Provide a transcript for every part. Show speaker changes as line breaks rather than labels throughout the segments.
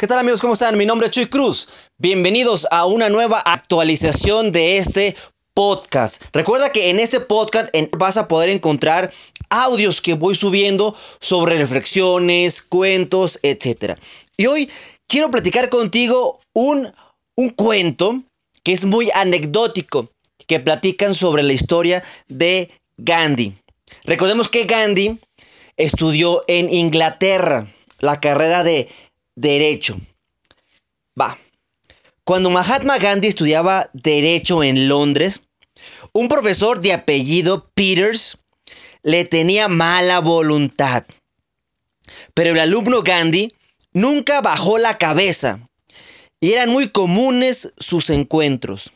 ¿Qué tal amigos? ¿Cómo están? Mi nombre es Chuy Cruz. Bienvenidos a una nueva actualización de este podcast. Recuerda que en este podcast vas a poder encontrar audios que voy subiendo sobre reflexiones, cuentos, etc. Y hoy quiero platicar contigo un, un cuento que es muy anecdótico, que platican sobre la historia de Gandhi. Recordemos que Gandhi estudió en Inglaterra la carrera de Derecho. Va. Cuando Mahatma Gandhi estudiaba Derecho en Londres, un profesor de apellido Peters le tenía mala voluntad. Pero el alumno Gandhi nunca bajó la cabeza y eran muy comunes sus encuentros.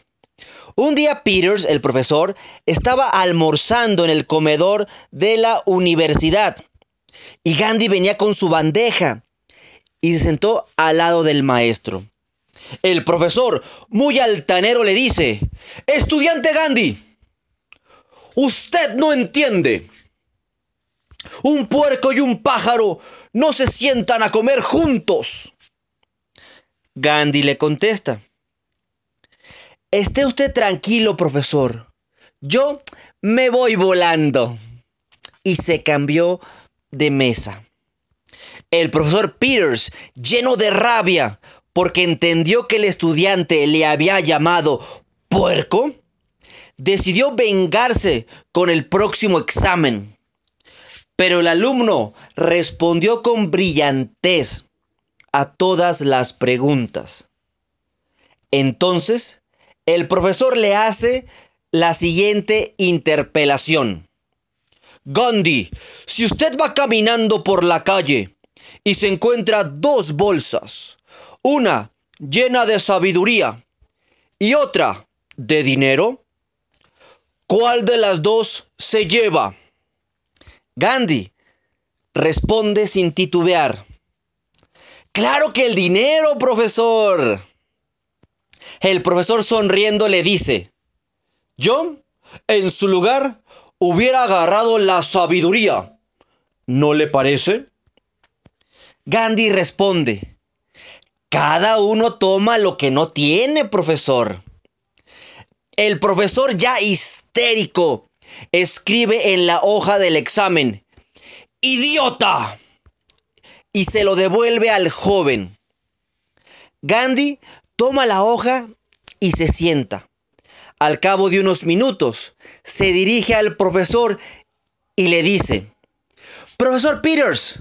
Un día Peters, el profesor, estaba almorzando en el comedor de la universidad y Gandhi venía con su bandeja y se sentó al lado del maestro. El profesor, muy altanero, le dice, Estudiante Gandhi, usted no entiende. Un puerco y un pájaro no se sientan a comer juntos. Gandhi le contesta, Esté usted tranquilo, profesor. Yo me voy volando. Y se cambió de mesa. El profesor Peters, lleno de rabia porque entendió que el estudiante le había llamado puerco, decidió vengarse con el próximo examen. Pero el alumno respondió con brillantez a todas las preguntas. Entonces, el profesor le hace la siguiente interpelación. Gandhi, si usted va caminando por la calle y se encuentra dos bolsas, una llena de sabiduría y otra de dinero, ¿cuál de las dos se lleva? Gandhi responde sin titubear. Claro que el dinero, profesor. El profesor sonriendo le dice, yo, en su lugar, hubiera agarrado la sabiduría. ¿No le parece? Gandhi responde, cada uno toma lo que no tiene, profesor. El profesor ya histérico escribe en la hoja del examen, idiota, y se lo devuelve al joven. Gandhi toma la hoja y se sienta. Al cabo de unos minutos, se dirige al profesor y le dice, Profesor Peters,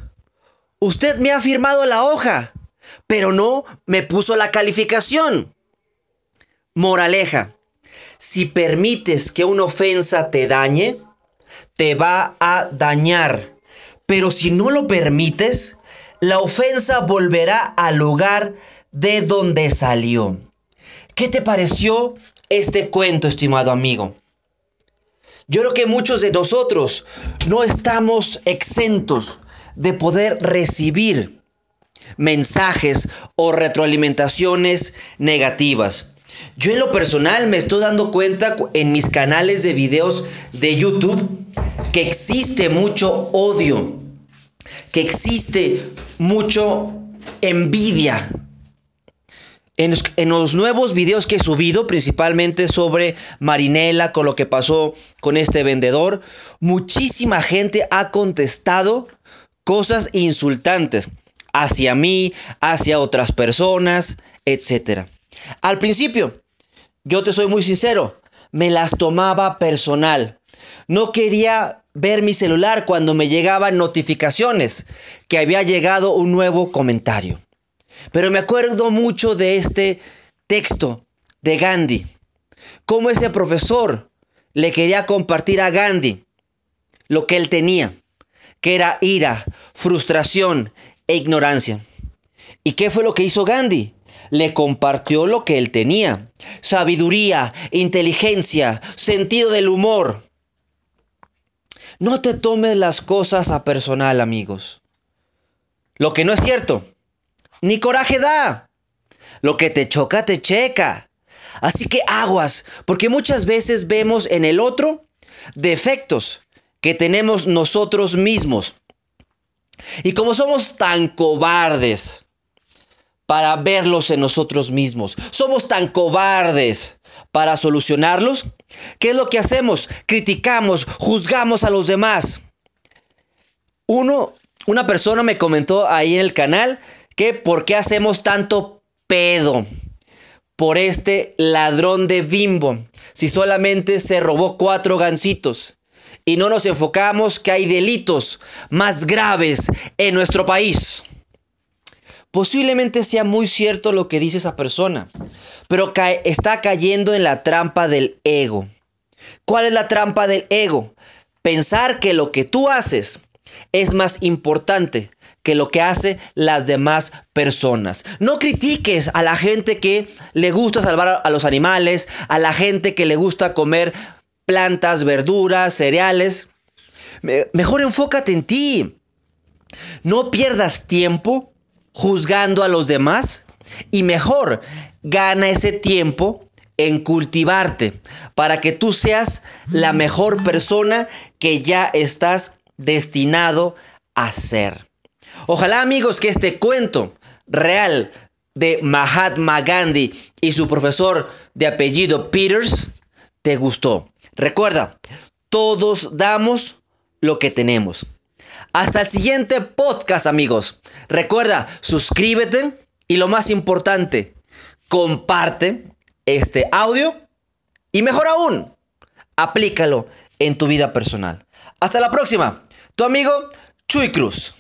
Usted me ha firmado la hoja, pero no me puso la calificación. Moraleja, si permites que una ofensa te dañe, te va a dañar. Pero si no lo permites, la ofensa volverá al lugar de donde salió. ¿Qué te pareció este cuento, estimado amigo? Yo creo que muchos de nosotros no estamos exentos de poder recibir mensajes o retroalimentaciones negativas. Yo en lo personal me estoy dando cuenta en mis canales de videos de YouTube que existe mucho odio, que existe mucho envidia. En los, nuevos videos que he subido, principalmente sobre Marinela, con lo que pasó con este vendedor, muchísima gente ha contestado cosas insultantes hacia mí, hacia otras personas, etc. Al principio, yo te soy muy sincero, me las tomaba personal. No quería ver mi celular cuando me llegaban notificaciones que había llegado un nuevo comentario. Pero me acuerdo mucho de este texto de Gandhi. Cómo ese profesor le quería compartir a Gandhi lo que él tenía que era ira, frustración e ignorancia. ¿Y qué fue lo que hizo Gandhi? Le compartió lo que él tenía. Sabiduría, inteligencia, sentido del humor. No te tomes las cosas a personal, amigos. Lo que no es cierto, ni coraje da. Lo que te choca, te checa. Así que aguas, porque muchas veces vemos en el otro defectos que tenemos nosotros mismos. Y como somos tan cobardes para verlos en nosotros mismos. Somos tan cobardes para solucionarlos. ¿Qué es lo que hacemos? Criticamos, juzgamos a los demás. Uno, una persona me comentó ahí en el canal que por qué hacemos tanto pedo por este ladrón de bimbo si solamente se robó cuatro gancitos y no nos enfocamos que hay delitos más graves en nuestro país. Posiblemente sea muy cierto lo que dice esa persona, pero está cayendo en la trampa del ego. ¿Cuál es la trampa del ego? Pensar que lo que tú haces es más importante que lo que hace las demás personas. No critiques a la gente que le gusta salvar a los animales, a la gente que le gusta comer plantas, verduras, cereales. Mejor enfócate en ti. No pierdas tiempo juzgando a los demás y mejor gana ese tiempo en cultivarte para que tú seas la mejor persona que ya estás destinado a ser. Ojalá amigos que este cuento real de Mahatma Gandhi y su profesor de apellido Peters te gustó. Recuerda, todos damos lo que tenemos. Hasta el siguiente podcast amigos. Recuerda, suscríbete y lo más importante, comparte este audio y mejor aún, aplícalo en tu vida personal. Hasta la próxima. Tu amigo Chuy Cruz.